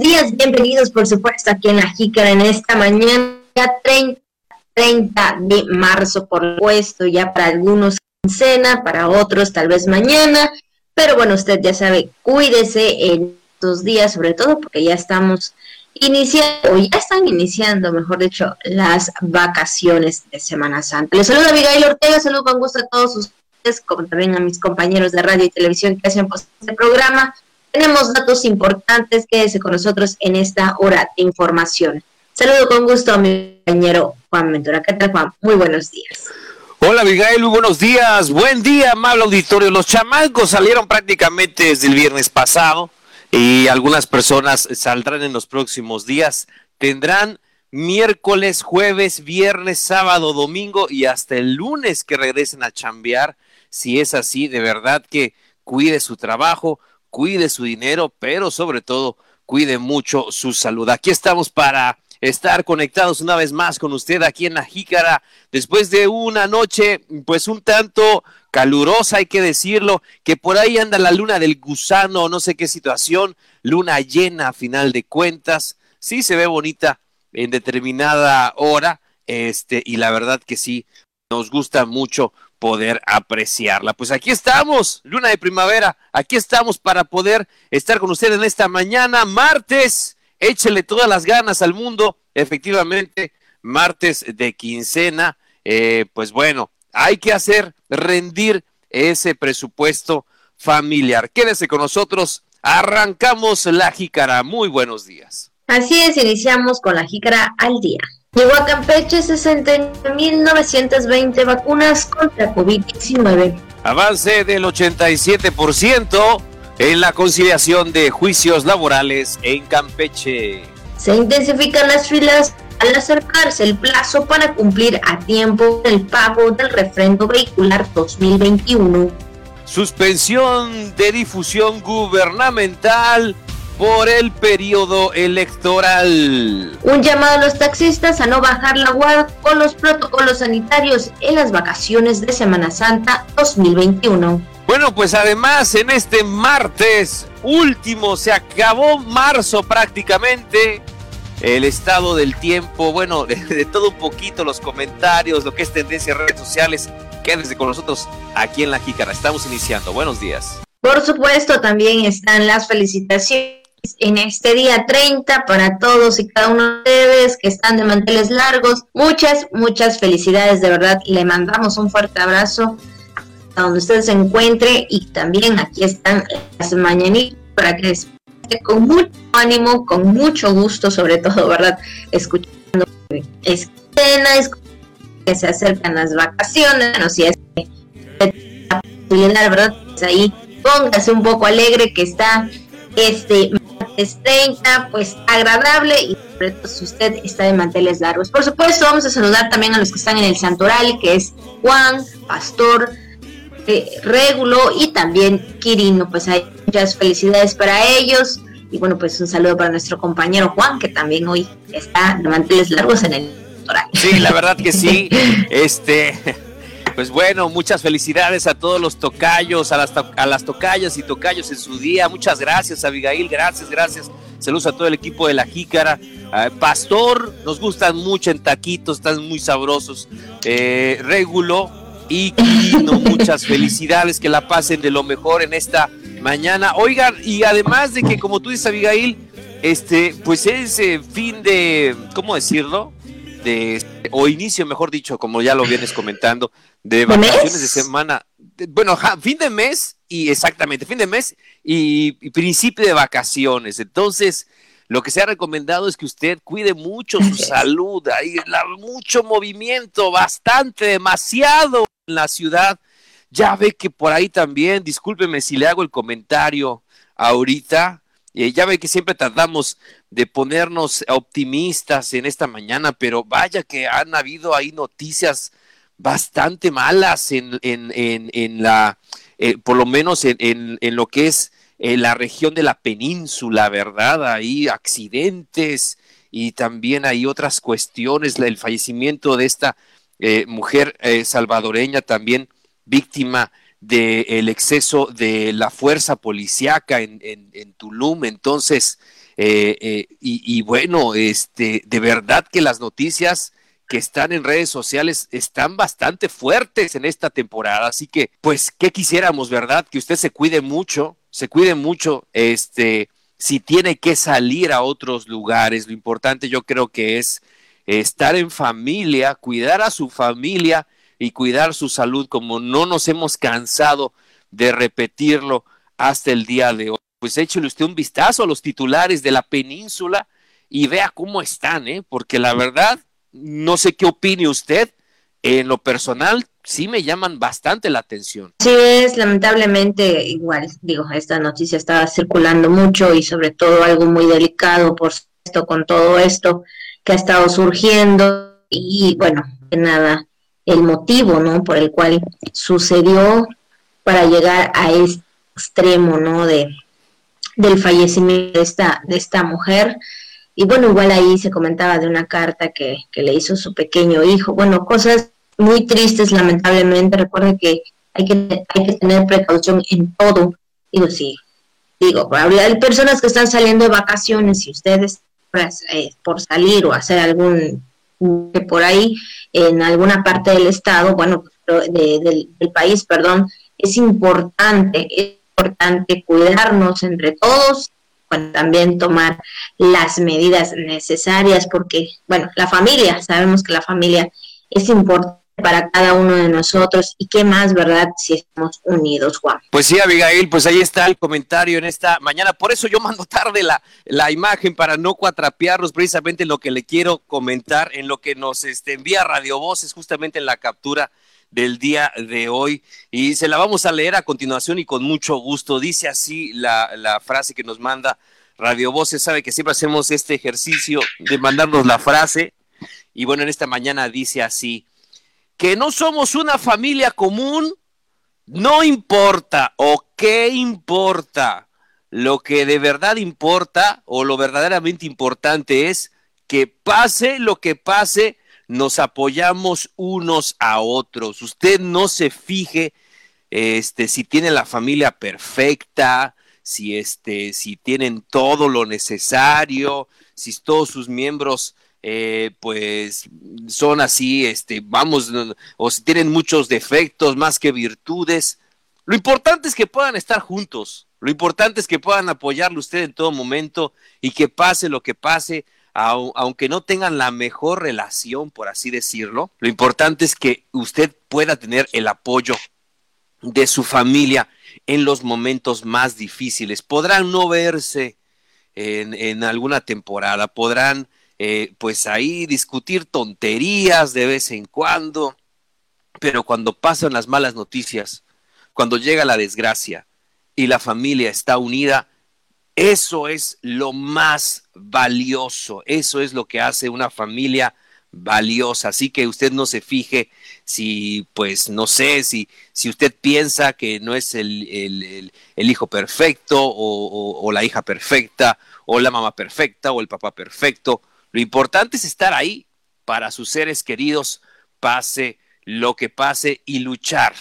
días, bienvenidos por supuesto aquí en la Jícara en esta mañana 30, 30 de marzo, por supuesto, ya para algunos cena, para otros tal vez mañana, pero bueno, usted ya sabe, cuídese en estos días, sobre todo porque ya estamos iniciando, o ya están iniciando, mejor dicho, las vacaciones de Semana Santa. Les saludo a Miguel Ortega, saludo con gusto a todos ustedes, como también a mis compañeros de radio y televisión que hacen este programa. Tenemos datos importantes, quédese con nosotros en esta hora de información. Saludo con gusto a mi compañero Juan Ventura. ¿Qué tal, Juan? Muy buenos días. Hola, Miguel, muy buenos días. Buen día, amable auditorio. Los chamancos salieron prácticamente desde el viernes pasado y algunas personas saldrán en los próximos días. Tendrán miércoles, jueves, viernes, sábado, domingo y hasta el lunes que regresen a chambear. Si es así, de verdad que cuide su trabajo, cuide su dinero, pero sobre todo cuide mucho su salud. Aquí estamos para estar conectados una vez más con usted aquí en la Jícara, después de una noche pues un tanto calurosa, hay que decirlo, que por ahí anda la luna del gusano, no sé qué situación, luna llena a final de cuentas, sí se ve bonita en determinada hora, este, y la verdad que sí, nos gusta mucho poder apreciarla. Pues aquí estamos, luna de primavera, aquí estamos para poder estar con usted en esta mañana, martes, échele todas las ganas al mundo, efectivamente, martes de quincena, eh, pues bueno, hay que hacer rendir ese presupuesto familiar. Quédese con nosotros, arrancamos la jícara, muy buenos días. Así es, iniciamos con la jícara al día. Llegó a Campeche 60.920 vacunas contra COVID-19. Avance del 87% en la conciliación de juicios laborales en Campeche. Se intensifican las filas al acercarse el plazo para cumplir a tiempo el pago del refrendo vehicular 2021. Suspensión de difusión gubernamental por el periodo electoral. Un llamado a los taxistas a no bajar la guardia con los protocolos sanitarios en las vacaciones de Semana Santa 2021. Bueno, pues además en este martes último se acabó marzo prácticamente. El estado del tiempo, bueno, de, todo un poquito, los comentarios, lo que es tendencia en redes sociales. Quédense con nosotros aquí en La Jícara. Estamos iniciando. Buenos días. Por supuesto, también están las felicitaciones en este día 30 para todos y cada uno de ustedes que están de manteles largos. Muchas, muchas felicidades, de verdad. Le mandamos un fuerte abrazo a donde usted se encuentre y también aquí están las mañanitas para que con mucho ánimo, con mucho gusto, sobre todo, ¿verdad? Escuchando escenas, que se acercan las vacaciones, no si es la ¿verdad? Pues ahí póngase un poco alegre que está este es 30, pues agradable y sobre todo si usted está de manteles largos. Por supuesto, vamos a saludar también a los que están en el santoral, que es Juan, Pastor, eh, Régulo y también Quirino. Pues hay muchas felicidades para ellos. Y bueno, pues un saludo para nuestro compañero Juan, que también hoy está de manteles largos en el santoral. Sí, la verdad que sí. este pues bueno, muchas felicidades a todos los tocayos, a las, a las tocayas y tocayos en su día. Muchas gracias, Abigail. Gracias, gracias. Saludos a todo el equipo de la Jícara. Pastor, nos gustan mucho en taquitos, están muy sabrosos. Eh, Régulo y Quirino, muchas felicidades. Que la pasen de lo mejor en esta mañana. Oigan, y además de que, como tú dices, Abigail, este, pues es eh, fin de, ¿cómo decirlo? De, o inicio, mejor dicho, como ya lo vienes comentando, de vacaciones de semana. bueno, fin de mes y exactamente, fin de mes y, principio de vacaciones. Entonces, lo que se ha recomendado es que usted cuide mucho su salud. Hay mucho movimiento, bastante, demasiado en la ciudad. Ya ve que por ahí también, discúlpeme si le hago el comentario ahorita, eh, ya ve que siempre tratamos de ponernos optimistas en esta mañana, pero vaya que han habido ahí noticias bastante malas en, en, en, la, eh, por lo menos en, en lo que es eh, la región de la península, ¿verdad? Hay accidentes y también hay otras cuestiones, el fallecimiento de esta eh, mujer salvadoreña también víctima del exceso de la fuerza policíaca en, en, Tulum. Entonces, Eh, eh, y, bueno, este, de verdad que las noticias que están en redes sociales están bastante fuertes en esta temporada. Así que, pues, ¿qué quisiéramos, verdad? Que usted se cuide mucho, se cuide mucho, este, si tiene que salir a otros lugares. Lo importante yo creo que es estar en familia, cuidar a su familia y cuidar su salud, como no nos hemos cansado de repetirlo hasta el día de hoy pues échele usted un vistazo a los titulares de la península y vea cómo están, ¿eh? porque la verdad, no sé qué opine usted, en lo personal sí me llaman bastante la atención. Sí, es lamentablemente igual, digo, esta noticia estaba circulando mucho y sobre todo algo muy delicado, por supuesto, con todo esto que ha estado surgiendo y bueno, de nada, el motivo, ¿no? Por el cual sucedió para llegar a este extremo, ¿no? De, del fallecimiento de esta, de esta mujer. Y bueno, igual ahí se comentaba de una carta que, le hizo su pequeño hijo. Bueno, cosas muy tristes, lamentablemente. Recuerde que hay que, hay que tener precaución en todo. Digo, sí, digo, hay personas que están saliendo de vacaciones y ustedes eh, por salir o hacer algún por ahí en alguna parte del estado, bueno, del, del país, perdón, es importante, importante cuidarnos entre todos, bueno, también tomar las medidas necesarias porque, bueno, la familia, sabemos que la familia es importante para cada uno de nosotros y qué más, ¿verdad? Si estamos unidos, Juan. Pues sí, Abigail, pues ahí está el comentario en esta mañana. Por eso yo mando tarde la, la imagen para no cuatrapearlos precisamente en lo que le quiero comentar, en lo que nos este, envía Radio Voces, justamente en la captura del día de hoy y se la vamos a leer a continuación y con mucho gusto. Dice así la, la frase que nos manda Radio Voces. Sabe que siempre hacemos este ejercicio de mandarnos la frase y bueno, en esta mañana dice así, que no somos una familia común, no importa o qué importa. Lo que de verdad importa o lo verdaderamente importante es que pase lo que pase, nos apoyamos unos a otros. Usted no se fije este, si tiene la familia perfecta, si, este, si tienen todo lo necesario, si todos sus miembros eh, pues son así, este, vamos, o si tienen muchos defectos más que virtudes. Lo importante es que puedan estar juntos, lo importante es que puedan apoyarle usted en todo momento y que pase lo que pase, aunque no tengan la mejor relación, por así decirlo, lo importante es que usted pueda tener el apoyo de su familia en los momentos más difíciles. Podrán no verse en, alguna temporada, podrán eh, pues ahí discutir tonterías de vez en cuando, pero cuando pasan las malas noticias, cuando llega la desgracia y la familia está unida, eso es lo más valioso, eso es lo que hace una familia valiosa. Así que usted no se fije si, pues, no sé, si, si usted piensa que no es el, hijo perfecto o la hija perfecta o la mamá perfecta o el papá perfecto. Lo importante es estar ahí para sus seres queridos, pase lo que pase y luchar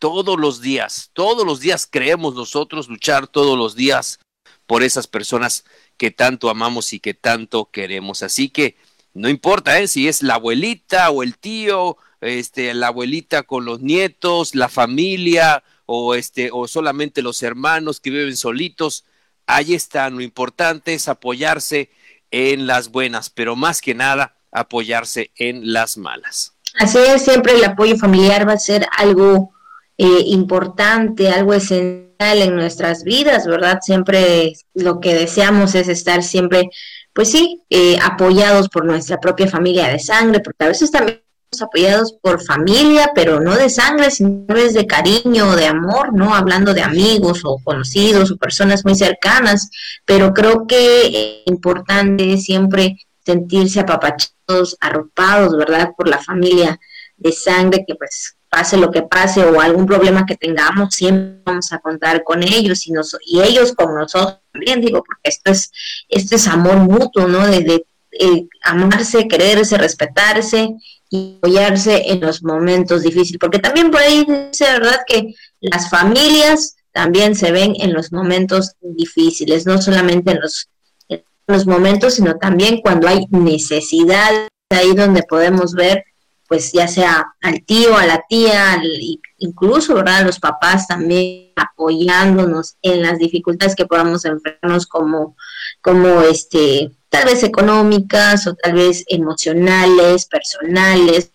todos los días. Todos los días creemos nosotros luchar todos los días por esas personas que tanto amamos y que tanto queremos. Así que no importa ¿eh? si es la abuelita o el tío, este, la abuelita con los nietos, la familia o, este, o solamente los hermanos que viven solitos. Ahí está, lo importante es apoyarse en las buenas, pero más que nada apoyarse en las malas. Así es, siempre el apoyo familiar va a ser algo eh, importante, algo esencial en nuestras vidas, ¿verdad? Siempre lo que deseamos es estar siempre, pues sí, eh, apoyados por nuestra propia familia de sangre, porque a veces también estamos apoyados por familia, pero no de sangre, sino de cariño, de amor, ¿no? Hablando de amigos o conocidos o personas muy cercanas, pero creo que es importante siempre sentirse apapachados, arropados, ¿verdad? Por la familia de sangre que pues pase lo que pase o algún problema que tengamos, siempre vamos a contar con ellos y, nos, y ellos con nosotros también, digo, porque esto es, esto es amor mutuo, ¿no? De, eh, amarse, quererse, respetarse y apoyarse en los momentos difíciles, porque también por ahí ¿verdad? Que las familias también se ven en los momentos difíciles, no solamente en los los momentos, sino también cuando hay necesidad, ahí donde podemos ver, pues ya sea al tío, a la tía, incluso, ¿verdad? Los papás también apoyándonos en las dificultades que podamos enfrentarnos como, como este, tal vez económicas o tal vez emocionales, personales,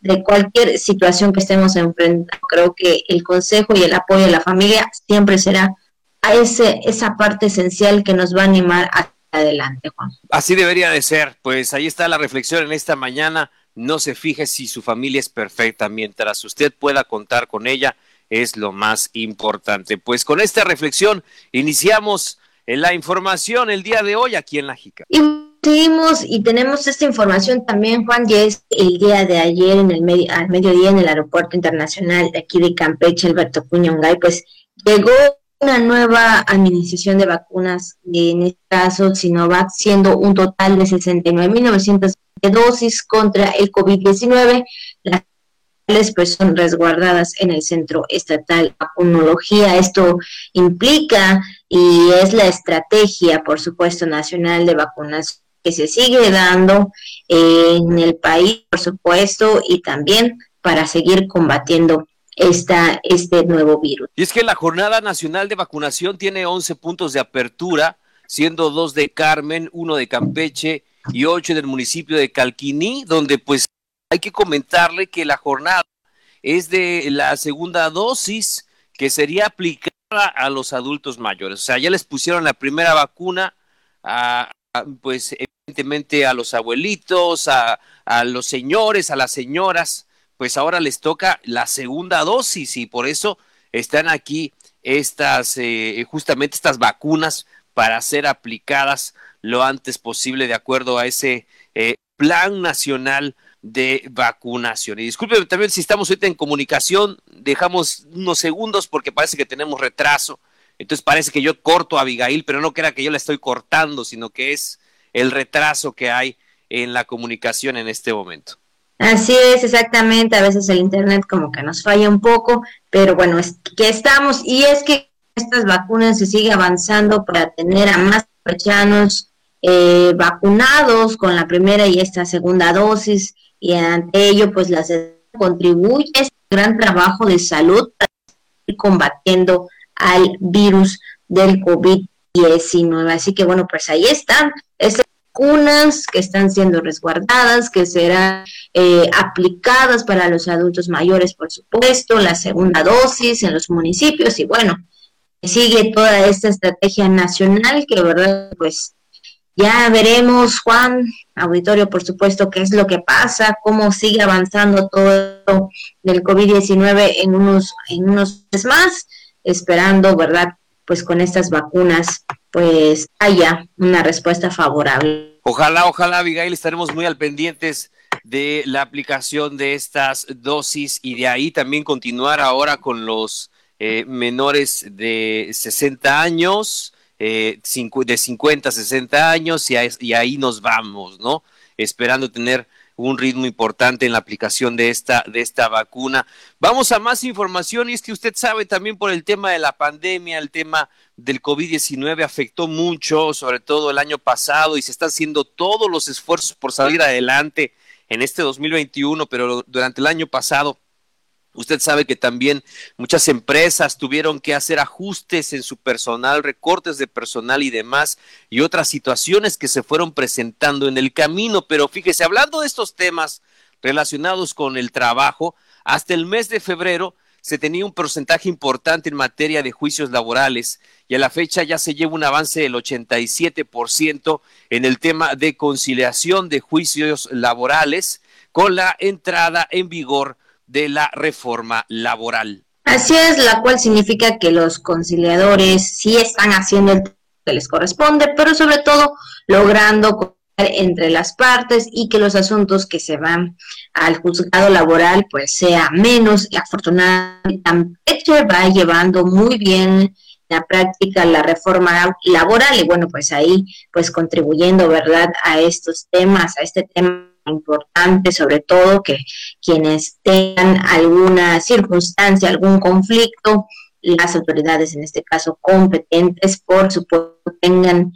de cualquier situación que estemos enfrentando. Creo que el consejo y el apoyo de la familia siempre será a ese, esa parte esencial que nos va a animar hacia adelante, Juan. Así debería de ser. Pues ahí está la reflexión en esta mañana. No se fije si su familia es perfecta. Mientras usted pueda contar con ella, es lo más importante. Pues con esta reflexión iniciamos la información el día de hoy aquí en La Jica. Y seguimos y tenemos esta información también, Juan, ya es el día de ayer en el medio, al mediodía en el aeropuerto internacional de aquí de Campeche, Alberto Puñongay, pues llegó una nueva administración de vacunas, en este caso Sinovac, siendo un total de 69.900 dosis contra el COVID-19. Las pues son resguardadas en el Centro Estatal de Vacunología. Esto implica y es la estrategia, por supuesto, nacional de vacunas que se sigue dando en el país, por supuesto, y también para seguir combatiendo esta, este nuevo virus. Y es que la Jornada Nacional de Vacunación tiene 11 puntos de apertura, siendo dos de Carmen, uno de Campeche y ocho del municipio de Calquiní, donde pues hay que comentarle que la jornada es de la segunda dosis que sería aplicada a los adultos mayores. O sea, ya les pusieron la primera vacuna a, pues evidentemente a los abuelitos, a, a los señores, a las señoras, pues ahora les toca la segunda dosis y por eso están aquí estas, eh, justamente estas vacunas para ser aplicadas lo antes posible de acuerdo a ese eh, plan nacional de vacunación. Y disculpen también si estamos ahorita en comunicación, dejamos unos segundos porque parece que tenemos retraso. Entonces parece que yo corto a Abigail, pero no crea que yo la estoy cortando, sino que es el retraso que hay en la comunicación en este momento. Así es, exactamente. A veces el Internet como que nos falla un poco, pero bueno, es que estamos y es que estas vacunas se sigue avanzando para tener a más pechanos eh, vacunados con la primera y esta segunda dosis y ante ello pues las contribuye a este gran trabajo de salud para ir combatiendo al virus del COVID-19. Así que bueno, pues ahí están estas vacunas que están siendo resguardadas, que serán eh, aplicadas para los adultos mayores, por supuesto, la segunda dosis en los municipios y bueno, sigue toda esta estrategia nacional que, verdad, pues ya veremos, Juan, auditorio, por supuesto, qué es lo que pasa, cómo sigue avanzando todo del COVID-19 en unos, en unos meses más, esperando, ¿verdad? Pues con estas vacunas, pues haya una respuesta favorable. Ojalá, ojalá, Abigail, estaremos muy al pendientes de la aplicación de estas dosis y de ahí también continuar ahora con los eh, menores de 60 años eh, de 50 a 60 años y, y, ahí nos vamos, ¿no? Esperando tener un ritmo importante en la aplicación de esta, de esta vacuna. Vamos a más información y es que usted sabe también por el tema de la pandemia, el tema del COVID-19 afectó mucho, sobre todo el año pasado, y se están haciendo todos los esfuerzos por salir adelante en este 2021, pero durante el año pasado Usted sabe que también muchas empresas tuvieron que hacer ajustes en su personal, recortes de personal y demás, y otras situaciones que se fueron presentando en el camino. Pero fíjese, hablando de estos temas relacionados con el trabajo, hasta el mes de febrero se tenía un porcentaje importante en materia de juicios laborales y a la fecha ya se lleva un avance del 87% en el tema de conciliación de juicios laborales con la entrada en vigor de la reforma laboral. Así es, la cual significa que los conciliadores sí están haciendo el que les corresponde, pero sobre todo logrando entre las partes y que los asuntos que se van al juzgado laboral pues sea menos. Y afortunadamente Campeche va llevando muy bien la práctica la reforma laboral. Y bueno pues ahí pues contribuyendo verdad a estos temas a este tema importante, sobre todo que quienes tengan alguna circunstancia, algún conflicto, las autoridades, en este caso competentes, por supuesto, tengan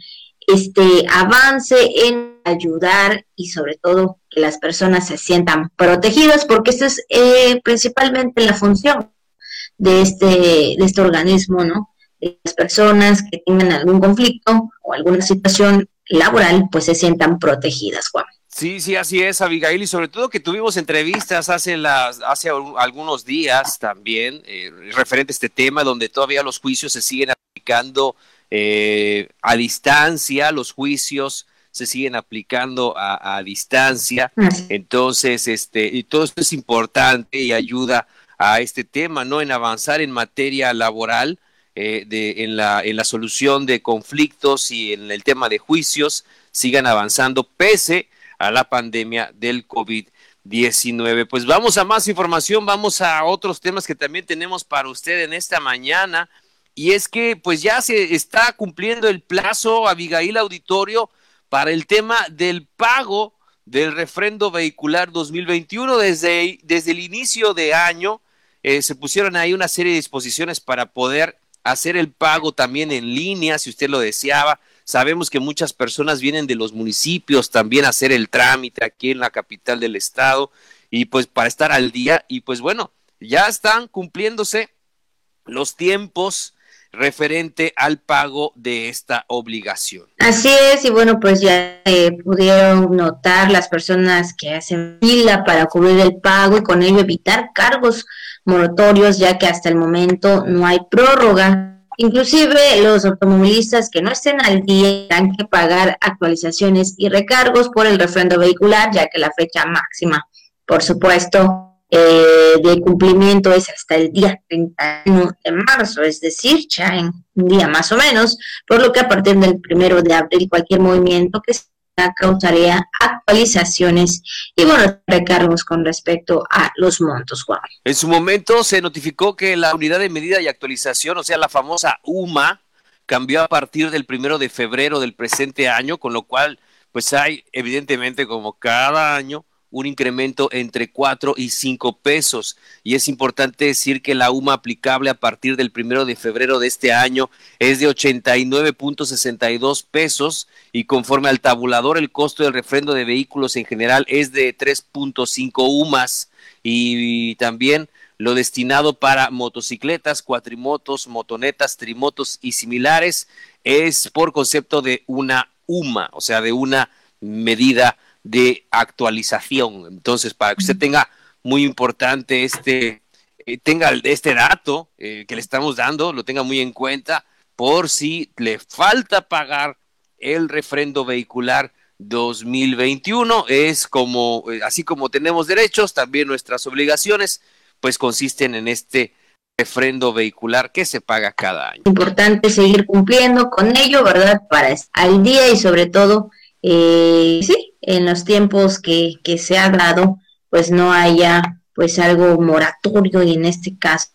este avance en ayudar y sobre todo que las personas se sientan protegidas, porque esa es eh, principalmente la función de este, de este organismo, ¿no? De las personas que tengan algún conflicto o alguna situación laboral, pues se sientan protegidas, Juan. Sí, sí, así es, Abigail, y sobre todo que tuvimos entrevistas hace, las, hace algunos días también eh, referente a este tema, donde todavía los juicios se siguen aplicando eh, a distancia, los juicios se siguen aplicando a, distancia, entonces, este, y todo esto es importante y ayuda a este tema, ¿no? En avanzar en materia laboral, eh, de, en, la, en la solución de conflictos y en el tema de juicios, sigan avanzando pese a la pandemia del COVID-19. Pues vamos a más información, vamos a otros temas que también tenemos para usted en esta mañana. Y es que pues ya se está cumpliendo el plazo, Abigail Auditorio, para el tema del pago del refrendo vehicular 2021. Desde, desde el inicio de año eh, se pusieron ahí una serie de disposiciones para poder hacer el pago también en línea, si usted lo deseaba. Sabemos que muchas personas vienen de los municipios también a hacer el trámite aquí en la capital del estado y pues para estar al día y pues bueno, ya están cumpliéndose los tiempos referente al pago de esta obligación. Así es, y bueno, pues ya eh, pudieron notar las personas que hacen fila para cubrir el pago y con ello evitar cargos moratorios, ya que hasta el momento no hay prórroga Inclusive los automovilistas que no estén al día tendrán que pagar actualizaciones y recargos por el refrendo vehicular, ya que la fecha máxima, por supuesto, eh, de cumplimiento es hasta el día 31 de marzo, es decir, ya en un día más o menos, por lo que a partir del primero de abril cualquier movimiento que causaría actualizaciones y bueno, recargos con respecto a los montos. En su momento se notificó que la unidad de medida y actualización, o sea, la famosa UMA, cambió a partir del primero de febrero del presente año, con lo cual, pues hay evidentemente como cada año un incremento entre 4 y 5 pesos. Y es importante decir que la UMA aplicable a partir del primero de febrero de este año es de 89.62 pesos y conforme al tabulador el costo del refrendo de vehículos en general es de 3.5 UMAS y también lo destinado para motocicletas, cuatrimotos, motonetas, trimotos y similares es por concepto de una UMA, o sea, de una medida de actualización. Entonces, para que usted tenga muy importante este, eh, tenga este dato eh, que le estamos dando, lo tenga muy en cuenta por si le falta pagar el refrendo vehicular 2021. Es como, eh, así como tenemos derechos, también nuestras obligaciones, pues consisten en este refrendo vehicular que se paga cada año. Importante seguir cumpliendo con ello, ¿verdad? Para al día y sobre todo, sí, en los tiempos que, que se ha dado, pues no haya pues algo moratorio y en este caso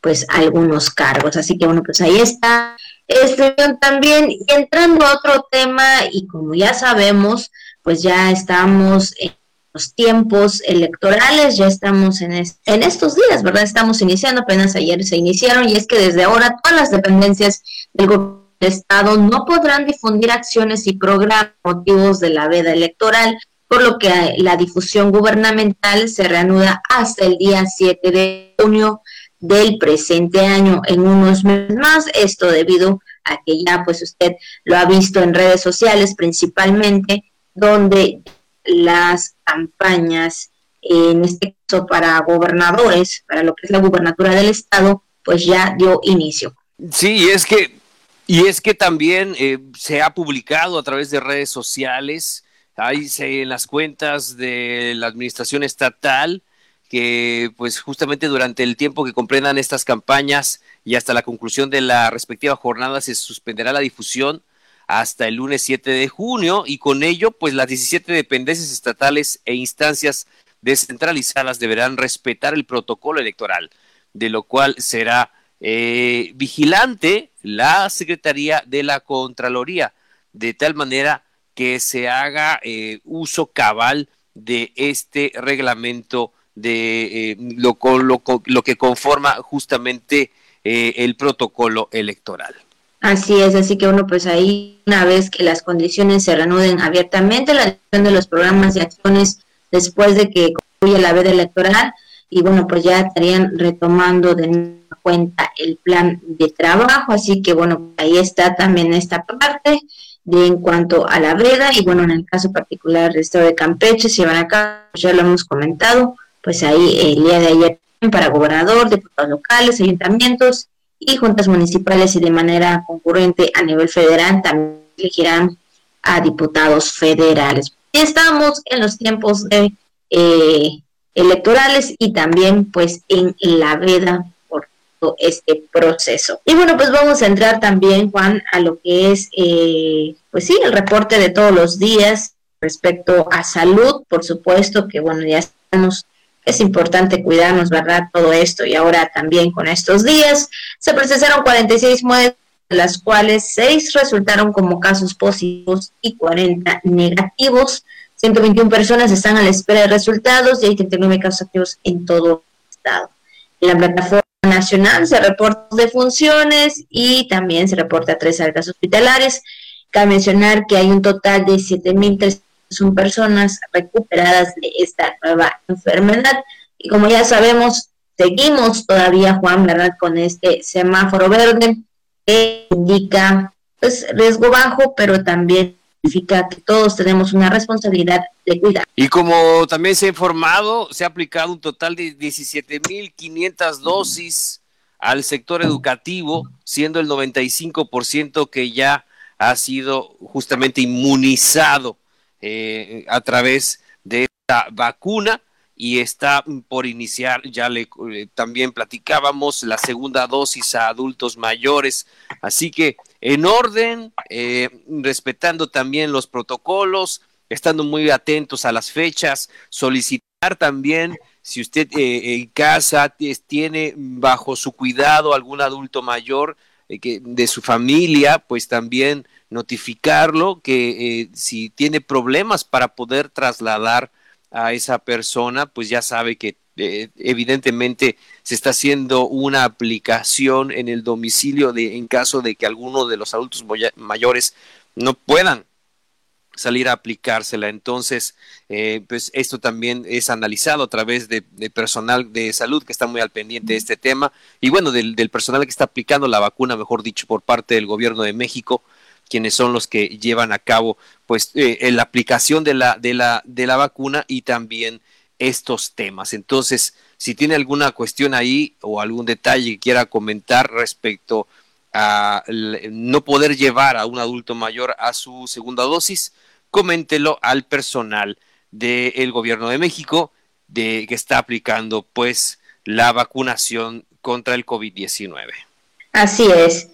pues algunos cargos. Así que bueno, pues ahí está. Este también, y entrando a otro tema, y como ya sabemos, pues ya estamos en los tiempos electorales, ya estamos en, en estos días, ¿verdad? Estamos iniciando, apenas ayer se iniciaron, y es que desde ahora todas las dependencias del gobierno Estado no podrán difundir acciones y programas motivos de la veda electoral, por lo que la difusión gubernamental se reanuda hasta el día 7 de junio del presente año, en unos meses más, esto debido a que ya pues usted lo ha visto en redes sociales principalmente, donde las campañas, en este caso para gobernadores, para lo que es la gubernatura del estado, pues ya dio inicio. Sí, es que y es que también eh, se ha publicado a través de redes sociales, hay en las cuentas de la administración estatal, que pues justamente durante el tiempo que comprendan estas campañas y hasta la conclusión de la respectiva jornada se suspenderá la difusión hasta el lunes 7 de junio y con ello pues las 17 dependencias estatales e instancias descentralizadas deberán respetar el protocolo electoral, de lo cual será eh, vigilante la Secretaría de la Contraloría, de tal manera que se haga eh, uso cabal de este reglamento de eh, lo, lo, que conforma justamente el protocolo electoral. Así es, así que uno pues ahí una vez que las condiciones se reanuden abiertamente, la de los programas y acciones después de que concluya la veda electoral y bueno pues ya estarían retomando de cuenta el plan de trabajo, así que bueno ahí está también esta parte de en cuanto a la veda y bueno en el caso particular del estado de Campeche se van acá, pues ya lo hemos comentado, pues ahí el día de ayer para gobernador, diputados locales, ayuntamientos y juntas municipales y de manera concurrente a nivel federal también elegirán a diputados federales. Estamos en los tiempos de, eh, electorales y también pues en la veda por todo este proceso. Y bueno, pues vamos a entrar también, Juan, a lo que es, eh, pues sí, el reporte de todos los días respecto a salud, por supuesto que bueno, ya estamos es importante cuidarnos, ¿verdad? Todo esto y ahora también con estos días se procesaron 46 muestras, de las cuales 6 resultaron como casos positivos y 40 negativos. 121 personas están a la espera de resultados y hay 39 casos activos en todo el estado. En la plataforma nacional se reportan de funciones y también se reporta tres altas hospitalarias. Cabe mencionar que hay un total de 7.300 son personas recuperadas de esta nueva enfermedad. Y como ya sabemos, seguimos todavía, Juan, ¿verdad? Con este semáforo verde que indica pues riesgo bajo, pero también significa que todos tenemos una responsabilidad de cuidar. Y como también se ha informado, se ha aplicado un total de 17.500 dosis al sector educativo, siendo el 95% que ya ha sido justamente inmunizado eh, a través de esta vacuna y está por iniciar, ya le eh, también platicábamos, la segunda dosis a adultos mayores. Así que en orden, eh, respetando también los protocolos, estando muy atentos a las fechas, solicitar también si usted en casa tiene bajo su cuidado algún adulto mayor que de su familia, pues también notificarlo que eh, si tiene problemas para poder trasladar a esa persona, pues ya sabe que eh, evidentemente se está haciendo una aplicación en el domicilio de en caso de que alguno de los adultos mayores no puedan salir a aplicársela. Entonces, eh, pues esto también es analizado a través de, personal de salud que está muy al pendiente de este tema y bueno, del, personal que está aplicando la vacuna, mejor dicho, por parte del gobierno de México quienes son los que llevan a cabo pues eh, la aplicación de la, de, la, de la vacuna y también estos temas. Entonces, si tiene alguna cuestión ahí o algún detalle que quiera comentar respecto a no poder llevar a un adulto mayor a su segunda dosis, coméntelo al personal del gobierno de México de que está aplicando pues la vacunación contra el COVID-19. Así es.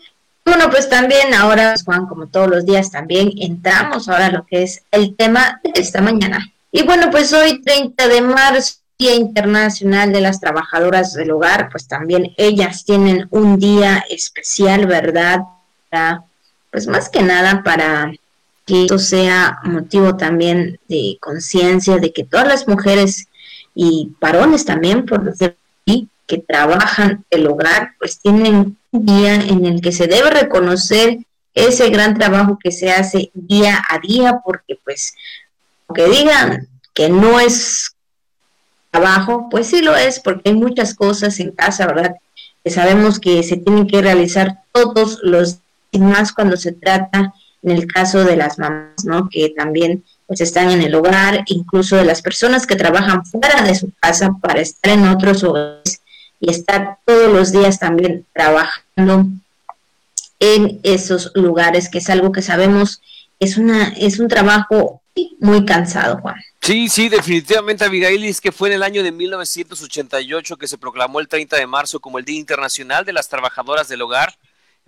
Bueno, pues también ahora, Juan, como todos los días, también entramos ahora a lo que es el tema de esta mañana. Y bueno, pues hoy 30 de marzo, Día Internacional de las Trabajadoras del Hogar, pues también ellas tienen un día especial, ¿verdad? pues más que nada para que esto sea motivo también de conciencia de que todas las mujeres y varones también, por decir que trabajan el hogar, pues tienen un día en el que se debe reconocer ese gran trabajo que se hace día a día, porque pues, aunque digan que no es trabajo, pues sí lo es, porque hay muchas cosas en casa, ¿verdad? Que sabemos que se tienen que realizar todos los y más cuando se trata en el caso de las mamás, ¿no? Que también pues están en el hogar, incluso de las personas que trabajan fuera de su casa para estar en otros hogares y estar todos los días también trabajando en esos lugares, que es algo que sabemos es una es un trabajo muy cansado, Juan. Sí, sí, definitivamente, Abigail, es que fue en el año de 1988 que se proclamó el 30 de marzo como el Día Internacional de las Trabajadoras del Hogar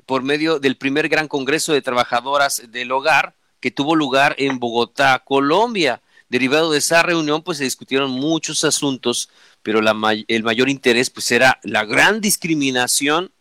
por medio del primer gran Congreso de Trabajadoras del Hogar que tuvo lugar en Bogotá, Colombia. Derivado de esa reunión, pues se discutieron muchos asuntos, pero la, el mayor interés pues era la gran discriminación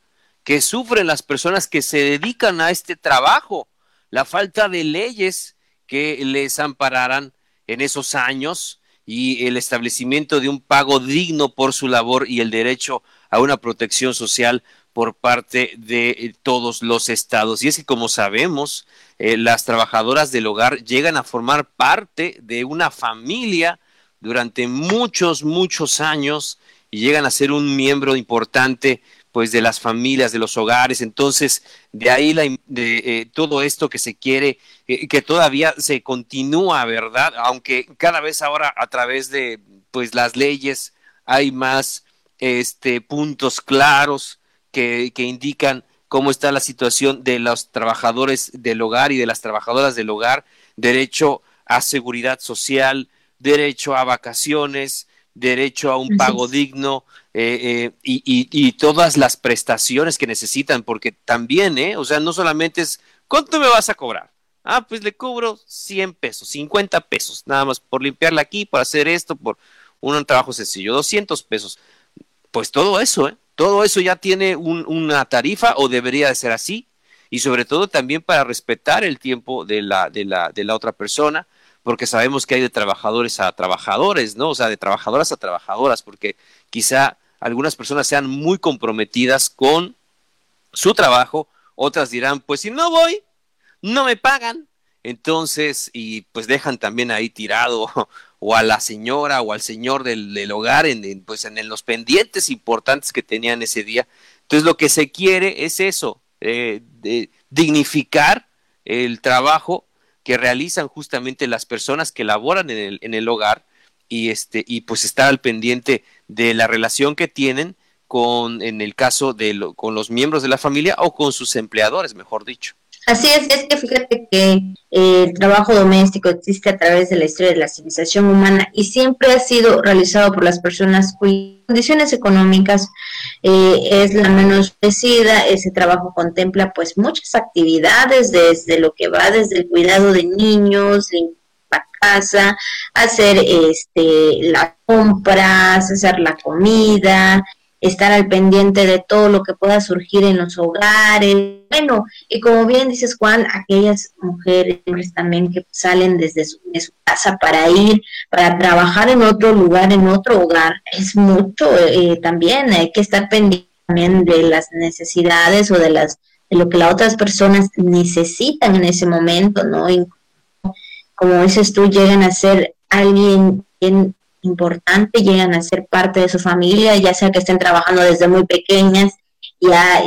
que sufren las personas que se dedican a este trabajo, la falta de leyes que les ampararan en esos años y el establecimiento de un pago digno por su labor y el derecho a una protección social por parte de todos los estados. Y es que como sabemos, eh, las trabajadoras del hogar llegan a formar parte de una familia durante muchos, muchos años y llegan a ser un miembro importante pues de las familias, de los hogares. Entonces, de ahí la, de, eh, todo esto que se quiere, que todavía se continúa, ¿verdad? Aunque cada vez ahora a través de pues las leyes hay más este, puntos claros que, indican cómo está la situación de los trabajadores del hogar y de las trabajadoras del hogar, derecho a seguridad social, derecho a vacaciones, derecho a un pago digno eh, eh, y, y, todas las prestaciones que necesitan, porque también, ¿eh? O sea, no solamente es, ¿cuánto me vas a cobrar? Ah, pues le cobro 100 pesos, 50 pesos, nada más por limpiarla aquí, por hacer esto, por un trabajo sencillo, 200 pesos. Pues todo eso, ¿eh? Todo eso ya tiene una tarifa o debería de ser así y sobre todo también para respetar el tiempo de la, de la, de la otra persona, porque sabemos que hay de trabajadores a trabajadores, ¿no? O sea, de trabajadoras a trabajadoras, porque quizá algunas personas sean muy comprometidas con su trabajo, otras dirán, pues si no voy, no me pagan. Entonces, y pues dejan también ahí tirado o a la señora o al señor del, hogar en, pues en, los pendientes importantes que tenían ese día. Entonces lo que se quiere es eso, eh, dignificar el trabajo que realizan justamente las personas que laboran en el, en el hogar y este y pues estar al pendiente de la relación que tienen con en el caso de con los miembros de la familia o con sus empleadores, mejor dicho. Así es, es que fíjate que eh, el trabajo doméstico existe a través de la historia de la civilización humana y siempre ha sido realizado por las personas cuyas condiciones económicas eh, es la menos decida. Ese trabajo contempla pues muchas actividades, desde lo que va desde el cuidado de niños, la casa, hacer este las compras, hacer la comida, estar al pendiente de todo lo que pueda surgir en los hogares. Bueno, y como bien dices Juan, aquellas mujeres también que salen desde su, casa para ir, para trabajar en otro lugar, en otro hogar, es mucho eh, también, hay que estar pendiente también de las necesidades o de las de lo que las otras personas necesitan en ese momento, ¿no? Y como dices tú, llegan a ser alguien en importante, llegan a ser parte de su familia, ya sea que estén trabajando desde muy pequeñas, ya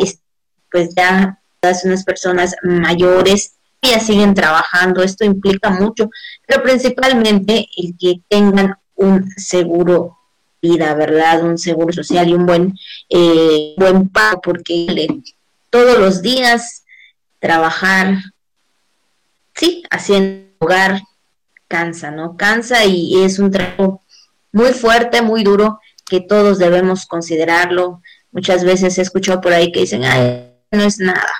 pues ya todas unas personas mayores ya siguen trabajando, esto implica mucho, pero principalmente el que tengan un seguro vida, ¿verdad? Un seguro social y un buen, eh, buen pago, porque todos los días trabajar, sí, haciendo hogar, cansa, ¿no? Cansa y es un trabajo muy fuerte, muy duro, que todos debemos considerarlo. Muchas veces he escuchado por ahí que dicen, Ay, no es nada,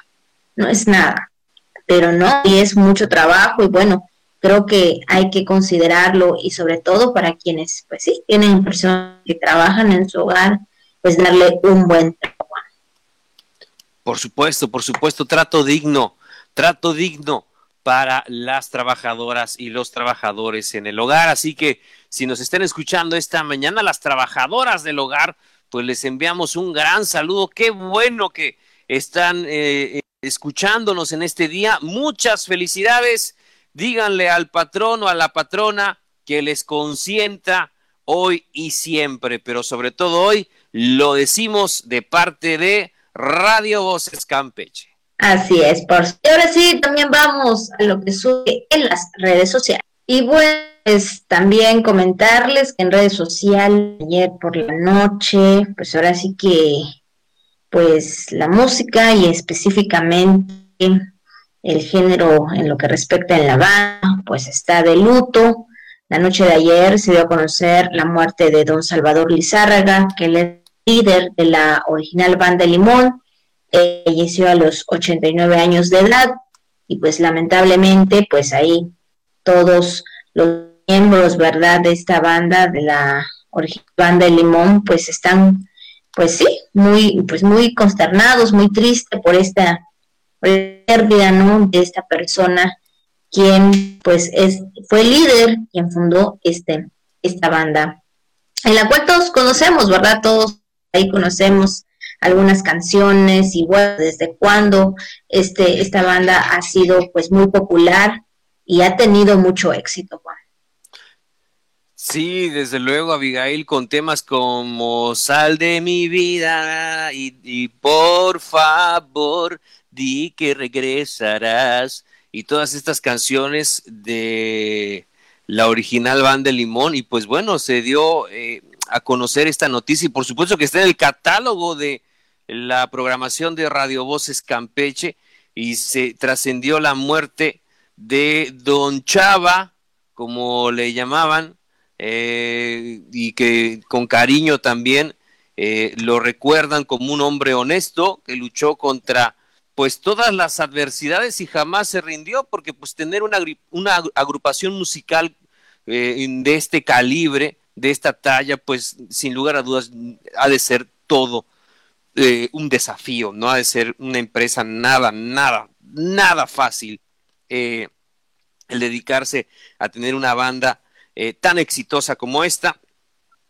no es nada, pero no, y es mucho trabajo y bueno, creo que hay que considerarlo y sobre todo para quienes, pues sí, tienen personas que trabajan en su hogar, pues darle un buen trabajo. Por supuesto, por supuesto, trato digno, trato digno para las trabajadoras y los trabajadores en el hogar. Así que si nos están escuchando esta mañana, las trabajadoras del hogar, pues les enviamos un gran saludo. Qué bueno que están eh, escuchándonos en este día. Muchas felicidades. Díganle al patrón o a la patrona que les consienta hoy y siempre, pero sobre todo hoy lo decimos de parte de Radio Voces Campeche. Así es, por y ahora sí, también vamos a lo que sube en las redes sociales. Y bueno, pues también comentarles que en redes sociales, ayer por la noche, pues ahora sí que, pues la música y específicamente el género en lo que respecta en la banda, pues está de luto. La noche de ayer se dio a conocer la muerte de don Salvador Lizárraga, que es líder de la original banda Limón, falleció a los 89 años de edad y pues lamentablemente pues ahí todos los miembros, ¿verdad? De esta banda, de la banda de Limón, pues están, pues sí, muy, pues muy consternados, muy tristes por esta pérdida, ¿no? De esta persona, quien pues es, fue líder, quien fundó este, esta banda, en la cual todos conocemos, ¿verdad? Todos ahí conocemos algunas canciones y bueno, desde cuándo este, esta banda ha sido pues muy popular y ha tenido mucho éxito. Sí, desde luego, Abigail, con temas como Sal de mi vida y, por favor, di que regresarás y todas estas canciones de la original banda Limón y pues bueno, se dio eh, a conocer esta noticia y por supuesto que está en el catálogo de la programación de Radio Voces Campeche y se trascendió la muerte de Don Chava, como le llamaban, eh, y que con cariño también eh, lo recuerdan como un hombre honesto que luchó contra pues todas las adversidades y jamás se rindió porque pues tener una, una agrupación musical eh, de este calibre, de esta talla, pues sin lugar a dudas ha de ser todo eh, un desafío, no ha de ser una empresa nada, nada, nada fácil eh, el dedicarse a tener una banda tan exitosa como esta.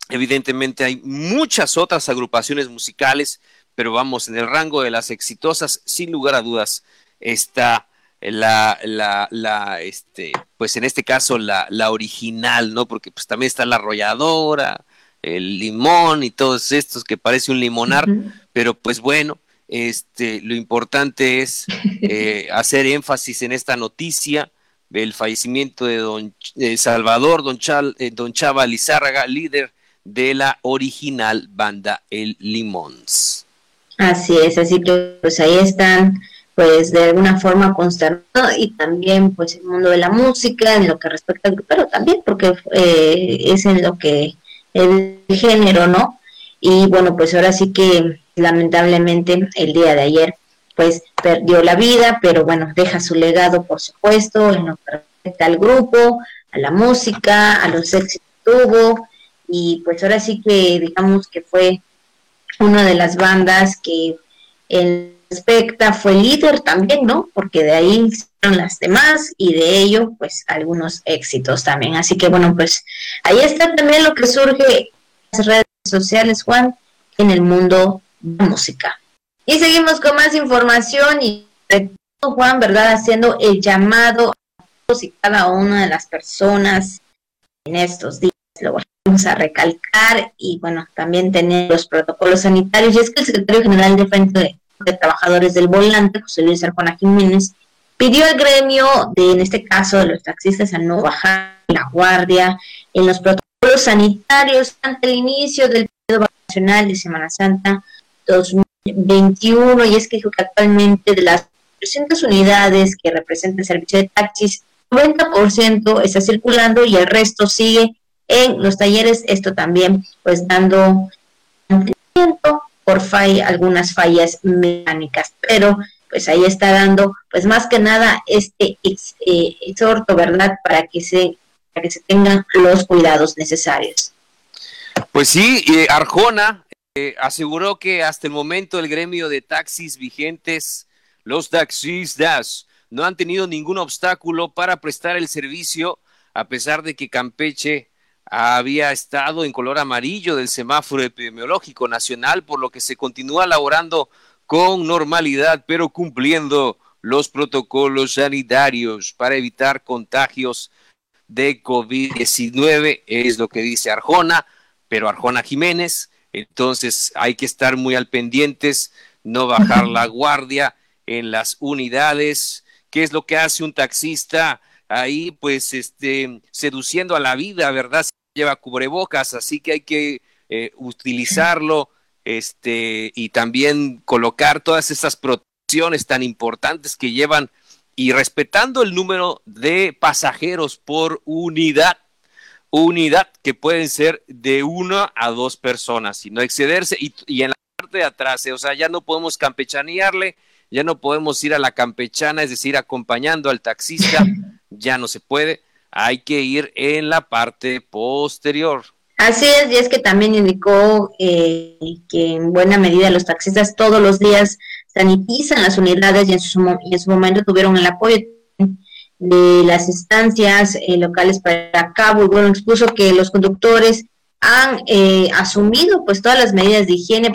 Evidentemente hay muchas otras agrupaciones musicales, pero vamos, en el rango de las exitosas, sin lugar a dudas, está la, la, la, este, pues en este caso la, la original, ¿no? Porque pues también está la arrolladora, el limón y todos estos que parece un limonar, pero pues bueno, este, lo importante es eh, hacer énfasis en esta noticia del fallecimiento de don Salvador, don, Chal, eh, don Chava Lizárraga, líder de la original banda El Limons. Así es, así que pues ahí están pues de alguna forma consternado y también pues el mundo de la música en lo que respecta al pero también porque eh, es en lo que el género, ¿no? Y bueno, pues ahora sí que lamentablemente el día de ayer pues perdió la vida, pero bueno, deja su legado por supuesto en lo que respecta al grupo, a la música, a los éxitos que tuvo y pues ahora sí que digamos que fue una de las bandas que el respecta fue líder también, ¿no? Porque de ahí las demás y de ello, pues, algunos éxitos también. Así que, bueno, pues ahí está también lo que surge en las redes sociales, Juan, en el mundo de música. Y seguimos con más información y Juan, ¿verdad? Haciendo el llamado a todos y cada una de las personas en estos días. Lo vamos a recalcar y, bueno, también tener los protocolos sanitarios. Y es que el secretario general de Frente de de Trabajadores del Volante, José Luis Arjona Jiménez, pidió al gremio, de, en este caso de los taxistas, a no bajar la guardia en los protocolos sanitarios ante el inicio del periodo vacacional de Semana Santa 2021. Y es que actualmente de las 300 unidades que representa el servicio de taxis, 90% está circulando y el resto sigue en los talleres. Esto también, pues, dando por falla, algunas fallas mecánicas, pero pues ahí está dando, pues más que nada este eh, exhorto, ¿verdad? Para que se, para que se tengan los cuidados necesarios. Pues sí, Arjona eh, aseguró que hasta el momento el gremio de taxis vigentes, los taxistas, no han tenido ningún obstáculo para prestar el servicio, a pesar de que Campeche había estado en color amarillo del semáforo epidemiológico nacional, por lo que se continúa laborando con normalidad, pero cumpliendo los protocolos sanitarios para evitar contagios de COVID-19, es lo que dice Arjona, pero Arjona Jiménez, entonces hay que estar muy al pendientes, no bajar la guardia en las unidades, ¿qué es lo que hace un taxista? ahí pues este seduciendo a la vida, ¿verdad? lleva cubrebocas, así que hay que eh, utilizarlo este, y también colocar todas esas protecciones tan importantes que llevan y respetando el número de pasajeros por unidad, unidad que pueden ser de una a dos personas y no excederse y, y en la parte de atrás, eh, o sea, ya no podemos campechanearle, ya no podemos ir a la campechana, es decir, acompañando al taxista, ya no se puede hay que ir en la parte posterior. Así es, y es que también indicó eh, que en buena medida los taxistas todos los días sanitizan las unidades y en su, en su momento tuvieron el apoyo de las instancias eh, locales para cabo. Y bueno, expuso que los conductores han eh, asumido pues todas las medidas de higiene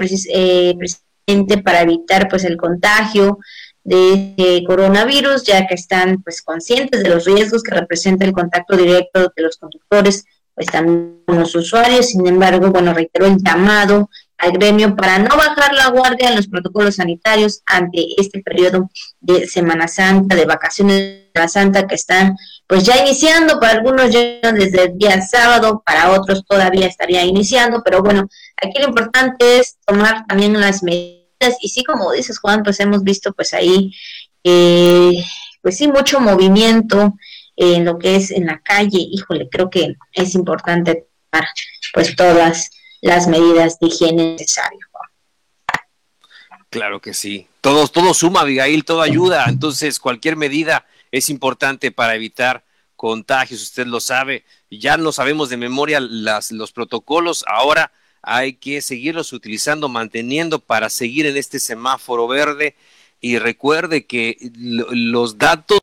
para evitar pues el contagio de este coronavirus, ya que están pues conscientes de los riesgos que representa el contacto directo de los conductores pues también los usuarios. Sin embargo, bueno, reiteró el llamado al gremio para no bajar la guardia en los protocolos sanitarios ante este periodo de Semana Santa, de vacaciones de Semana Santa que están pues ya iniciando, para algunos ya desde el día sábado, para otros todavía estaría iniciando, pero bueno, aquí lo importante es tomar también las medidas. Y sí, como dices Juan, pues hemos visto pues ahí, eh, pues sí, mucho movimiento en lo que es en la calle, híjole, creo que es importante tomar pues todas las medidas de higiene necesarias. Claro que sí. Todo, todo suma, Abigail, todo ayuda. Entonces, cualquier medida es importante para evitar contagios, usted lo sabe. Ya lo sabemos de memoria las, los protocolos. Ahora hay que seguirlos utilizando, manteniendo para seguir en este semáforo verde. Y recuerde que los datos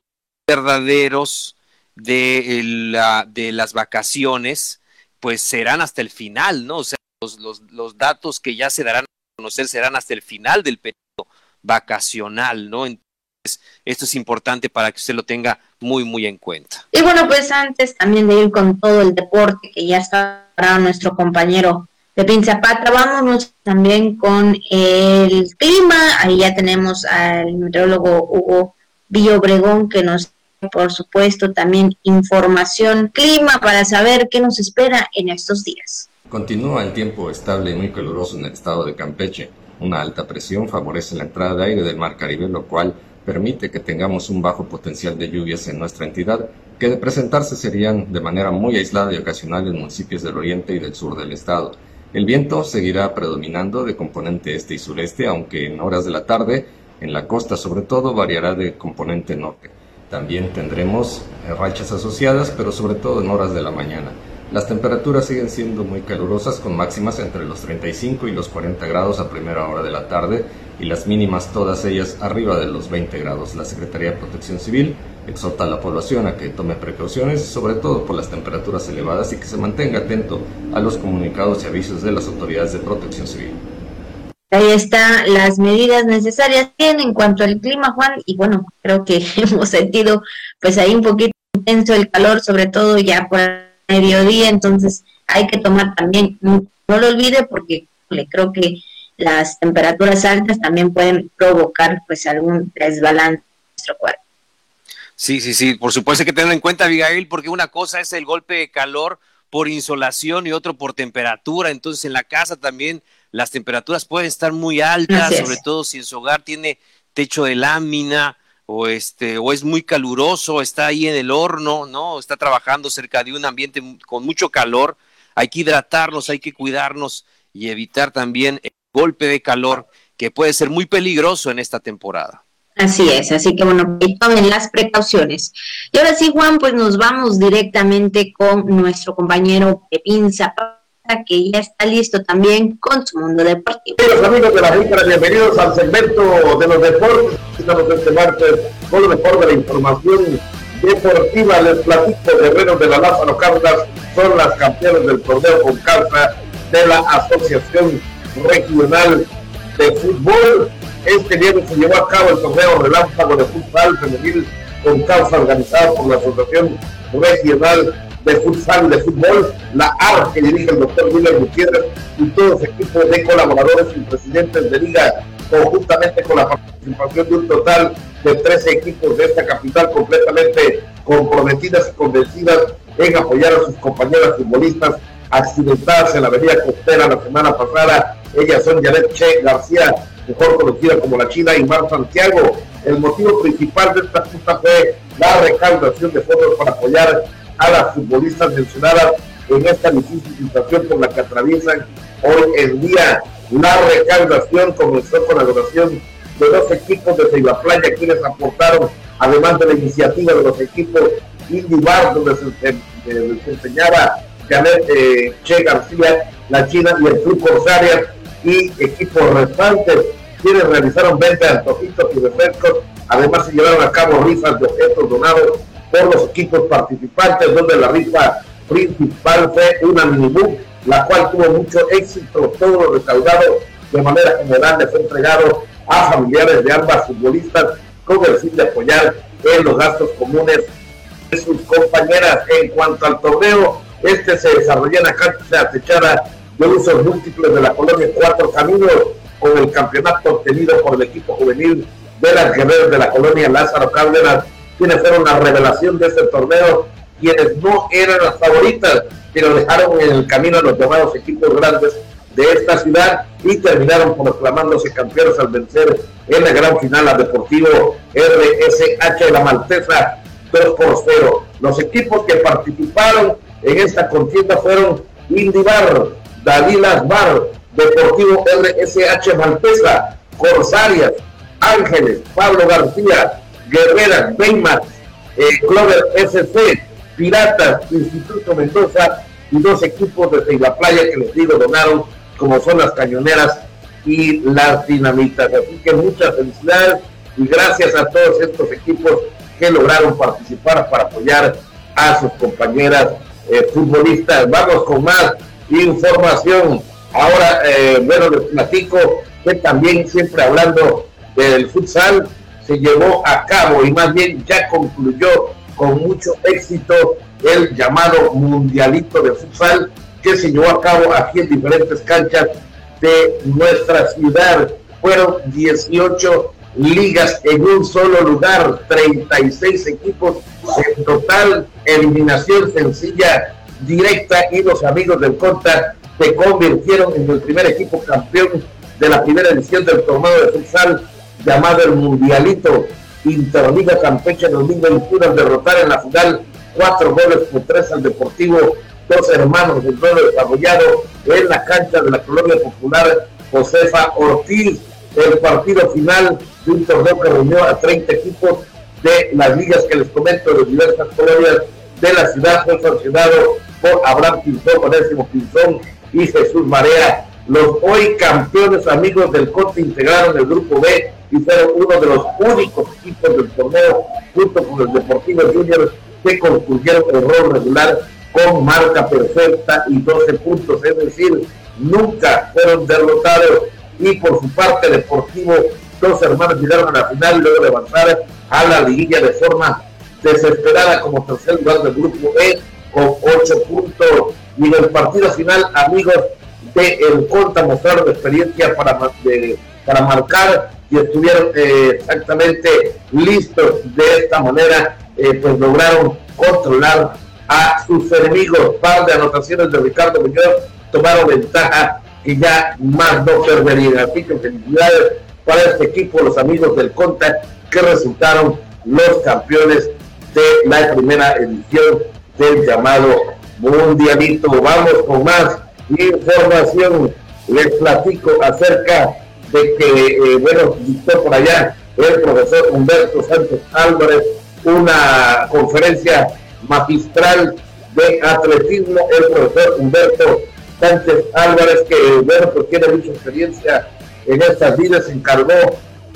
verdaderos de, la, de las vacaciones, pues serán hasta el final, ¿no? O sea, los, datos que ya se darán a conocer serán hasta el final del periodo vacacional, ¿no? Entonces, esto es importante para que usted lo tenga muy, muy en cuenta. Y bueno, pues antes también de ir con todo el deporte que ya está para nuestro compañero de Pinzapata, vámonos también con el clima. Ahí ya tenemos al meteorólogo Hugo Villobregón que nos por supuesto, también información clima para saber qué nos espera en estos días. Continúa el tiempo estable y muy caluroso en el estado de Campeche. Una alta presión favorece la entrada de aire del Mar Caribe, lo cual permite que tengamos un bajo potencial de lluvias en nuestra entidad, que de presentarse serían de manera muy aislada y ocasional en municipios del oriente y del sur del estado. El viento seguirá predominando de componente este y sureste, aunque en horas de la tarde, en la costa sobre todo, variará de componente norte. También tendremos rachas asociadas, pero sobre todo en horas de la mañana. Las temperaturas siguen siendo muy calurosas con máximas entre los 35 y los 40 grados a primera hora de la tarde y las mínimas todas ellas arriba de los 20 grados. La Secretaría de Protección Civil exhorta a la población a que tome precauciones, sobre todo por las temperaturas elevadas y que se mantenga atento a los comunicados y avisos de las autoridades de protección civil. Ahí están las medidas necesarias en cuanto al clima, Juan, y bueno, creo que hemos sentido pues ahí un poquito intenso el calor, sobre todo ya por mediodía, entonces hay que tomar también, no, lo olvide porque le creo que las temperaturas altas también pueden provocar pues algún desbalance en nuestro cuerpo. Sí, sí, sí, por supuesto hay que tener en cuenta, Abigail, porque una cosa es el golpe de calor por insolación y otro por temperatura, entonces en la casa también las temperaturas pueden estar muy altas, sobre todo si en su hogar tiene techo de lámina, o este o es muy caluroso, está ahí en el horno, ¿no? Está trabajando cerca de un ambiente con mucho calor, hay que hidratarnos, hay que cuidarnos y evitar también el golpe de calor que puede ser muy peligroso en esta temporada. Así es, así que bueno, tomen las precauciones. Y ahora sí, Juan, pues nos vamos directamente con nuestro compañero Pepín Zapata que ya está listo también con su mundo deportivo. Amigos de la bienvenidos al segmento de los deportes. Estamos este martes con lo mejor de la información deportiva. Les platico, guerreros de la Lázaro Cárdenas son las campeones del torneo con calza de la Asociación Regional de Fútbol. Este viernes se llevó a cabo el torneo relámpago de futsal femenil con causa organizada por la Asociación Regional de futsal, de fútbol, la AR que dirige el doctor William Gutiérrez y todo su equipo de colaboradores y presidentes de liga, conjuntamente con la participación de un total de 13 equipos de esta capital completamente comprometidas y convencidas en apoyar a sus compañeras futbolistas accidentadas en la avenida costera la semana pasada. Ellas son Janet Che García, mejor conocida como la China, y Mar Santiago. El motivo principal de esta justa fue la recaudación de fondos para apoyar a las futbolistas mencionadas en esta difícil situación por la que atraviesan hoy en día. La recaudación comenzó con la donación de dos equipos de Ceiba Playa, quienes aportaron, además de la iniciativa de los equipos Indivar, donde se desempeñaba Janet eh, Che García, la China y el Club Corsarias, y equipos restantes, quienes realizaron venta de antojitos y refrescos. Además, se llevaron a cabo rifas de objetos donados por los equipos participantes, donde la rifa principal fue una minibús, la cual tuvo mucho éxito. Todo lo recaudado de manera general les fue entregado a familiares de ambas futbolistas con el fin de apoyar en los gastos comunes de sus compañeras. En cuanto al torneo, este se desarrolló en la cancha acechada de usos múltiples de la colonia Cuatro Caminos con el campeonato obtenido por el equipo juvenil de las guerreras de la colonia Lázaro Cárdenas, quienes fueron la revelación de este torneo, quienes no eran las favoritas, pero dejaron en el camino a los llamados equipos grandes de esta ciudad y terminaron proclamándose campeones al vencer en la gran final al Deportivo RSH de la Maltesa 2 por 0. Los equipos que participaron en esta contienda fueron Indibar, Dalilas Bar, Deportivo RSH Maltesa, Corsarias, Ángeles, Pablo García, Guerrera, Baymax, eh, Clover SC, Piratas, Instituto Mendoza y dos equipos de la Playa que les digo donaron, como son las cañoneras y las dinamitas. Así que muchas felicidades y gracias a todos estos equipos que lograron participar para apoyar a sus compañeras eh, futbolistas. Vamos con más información. Ahora, eh, bueno, les platico que también siempre hablando del futsal llevó a cabo y más bien ya concluyó con mucho éxito el llamado Mundialito de Futsal que se llevó a cabo aquí en diferentes canchas de nuestra ciudad. Fueron 18 ligas en un solo lugar, 36 equipos en total, eliminación sencilla, directa y los amigos del Conta se convirtieron en el primer equipo campeón de la primera edición del torneo de futsal llamado el Mundialito Interliga Campeche 2021 al derrotar en la final cuatro goles por tres al Deportivo Dos Hermanos del duelo desarrollado en la cancha de la Colonia Popular Josefa Ortiz el partido final de un torneo que reunió a 30 equipos de las ligas que les comento de diversas colonias de la ciudad fue sancionado por Abraham Pinzón, Onésimo Pinzón y Jesús Marea. Los hoy campeones amigos del corte integraron el grupo B y fueron uno de los únicos equipos del torneo junto con el Deportivo Junior que concluyeron el rol regular con marca perfecta y 12 puntos, es decir, nunca fueron derrotados. Y por su parte Deportivo, dos hermanos llegaron a la final y luego de avanzar a la liguilla de forma desesperada como tercer lugar del grupo E con 8 puntos. Y en el partido final amigos de El Conta mostraron experiencia para, para marcar y estuvieron eh, exactamente listos de esta manera eh, pues lograron controlar a sus enemigos par de anotaciones de Ricardo Muñoz tomaron ventaja y ya más no perderían. Así que felicidades para este equipo, los amigos del Conta, que resultaron los campeones de la primera edición del llamado Mundialito. Vamos con más información. Les platico acerca de que, eh, bueno, dictó por allá el profesor Humberto Sánchez Álvarez una conferencia magistral de atletismo. El profesor Humberto Sánchez Álvarez, que bueno, pues tiene mucha experiencia en estas vidas, se encargó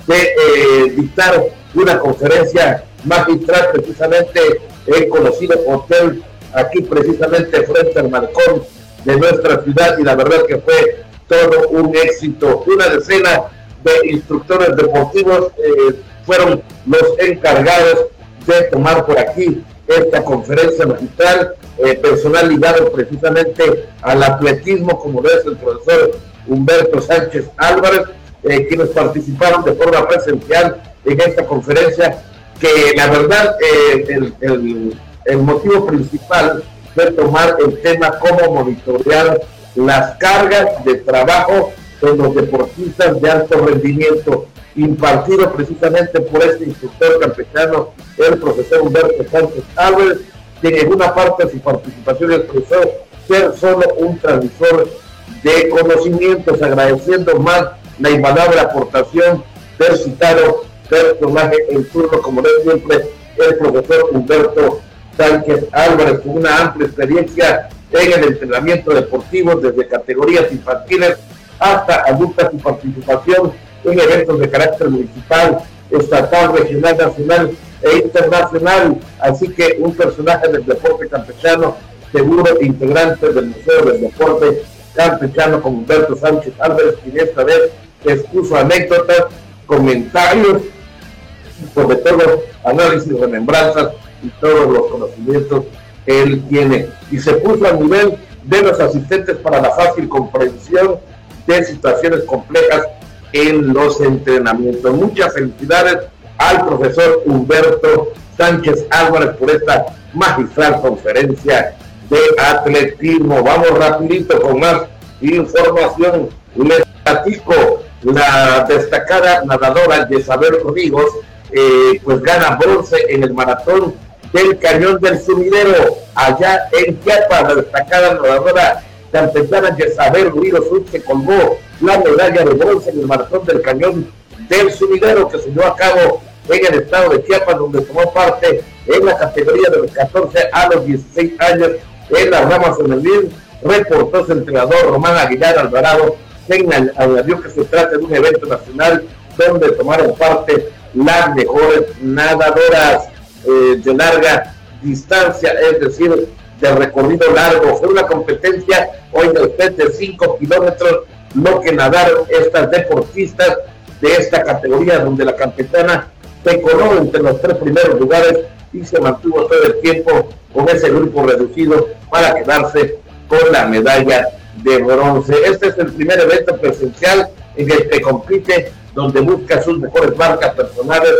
de eh, dictar una conferencia magistral precisamente en conocido hotel aquí precisamente frente al marcón de nuestra ciudad y la verdad que fue todo un éxito. Una decena de instructores deportivos eh, fueron los encargados de tomar por aquí esta conferencia magistral, eh, personal ligado precisamente al atletismo, como lo es el profesor Humberto Sánchez Álvarez, eh, quienes participaron de forma presencial en esta conferencia, que la verdad eh, el, el, motivo principal fue tomar el tema cómo monitorear las cargas de trabajo de los deportistas de alto rendimiento impartido precisamente por este instructor campechano, el profesor Humberto Sánchez Álvarez, quien en una parte de su participación expresó ser solo un transmisor de conocimientos, agradeciendo más la invalable aportación del citado personaje en turno, como es siempre, el profesor Humberto Sánchez Álvarez, con una amplia experiencia en el entrenamiento deportivo desde categorías infantiles hasta adultas y participación en eventos de carácter municipal, estatal, regional, nacional e internacional. Así que un personaje del deporte campechano, seguro integrante del Museo del Deporte campechano con Humberto Sánchez Álvarez, quien esta vez expuso anécdotas, comentarios, sobre todo análisis, remembranzas y todos los conocimientos que él tiene. Y se puso a nivel de los asistentes para la fácil comprensión de situaciones complejas en los entrenamientos. Muchas felicidades al profesor Humberto Sánchez Álvarez por esta magistral conferencia de atletismo. Vamos rapidito con más información. Les platico la destacada nadadora Yesabel Ríos, eh, pues gana bronce en el maratón del Cañón del Sumidero, allá en Chiapas, la destacada nadadora campesana Yesabel Ríos se colgó la medalla de bronce en el maratón del Cañón del Sumidero que se llevó a cabo en el estado de Chiapas, donde tomó parte en la categoría de los 14 a los 16 años. En la rama femenil, reportó su entrenador Román Aguilar Alvarado, quien añadió que se trata de un evento nacional donde tomaron parte las mejores nadadoras eh, de larga distancia, es decir, de recorrido largo. Fue una competencia, hoy usted, de 5 kilómetros, lo que nadaron estas deportistas de esta categoría, donde la campesana se coló entre los tres primeros lugares y se mantuvo todo el tiempo con ese grupo reducido para quedarse con la medalla de bronce. Este es el primer evento presencial en el que compite, donde busca sus mejores marcas personales.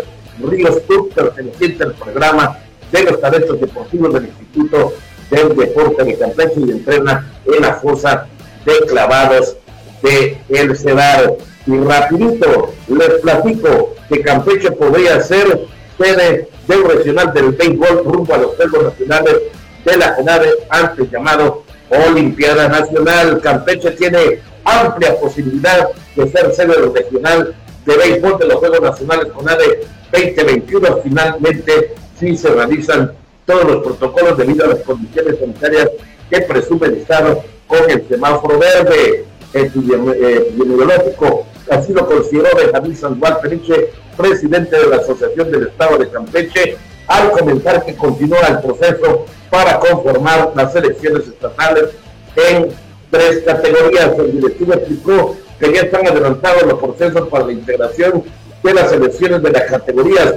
Ríos Tour, perteneciente al programa de los talentos deportivos del Instituto del Deporte de Campeche y entrena en la fosa de clavados de El Cedar. Y rapidito les platico que Campeche podría ser sede del regional del béisbol rumbo a los Juegos Nacionales de la CONADE, antes llamado Olimpiada Nacional. Campeche tiene amplia posibilidad de ser sede regional de béisbol de los Juegos Nacionales CONADE 2021. Finalmente, si se realizan todos los protocolos debido a las condiciones sanitarias que presume el Estado con el semáforo verde epidemiológico. Así lo consideró Benjamín Sandoval Peniche, presidente de la Asociación del Estado de Campeche, al comentar que continúa el proceso para conformar las elecciones estatales en tres categorías. El directivo explicó que ya están adelantados los procesos para la integración de las elecciones de las categorías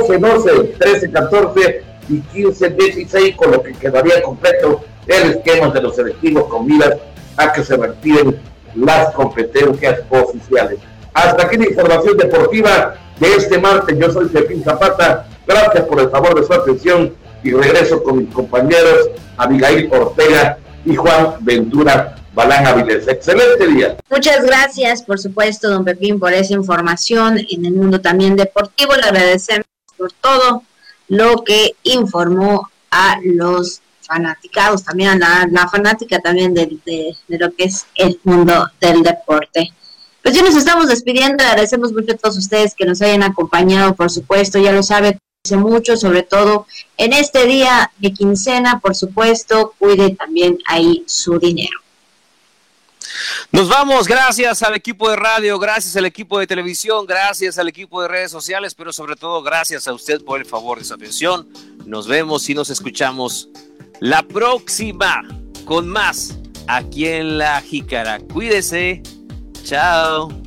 11, 12, 13, 14 y 15, 16, con lo que quedaría completo el esquema de los selectivos con miras a que se retiren las competencias oficiales. Hasta aquí la información deportiva de este martes. Yo soy Pepín Zapata. Gracias por el favor de su atención y regreso con mis compañeros Abigail Ortega y Juan Ventura Balán Avilés. Excelente día. Muchas gracias, por supuesto, don Pepín, por esa información en el mundo también deportivo. Le agradecemos por todo lo que informó a los fanaticados, también a la, fanática también de, lo que es el mundo del deporte. Pues ya nos estamos despidiendo, agradecemos mucho a todos ustedes que nos hayan acompañado, por supuesto, ya lo sabe, mucho, sobre todo en este día de quincena, por supuesto, cuide también ahí su dinero. Nos vamos, gracias al equipo de radio, gracias al equipo de televisión, gracias al equipo de redes sociales, pero sobre todo gracias a usted por el favor de su atención. Nos vemos y nos escuchamos la próxima con más aquí en La Jícara. Cuídese. Chao.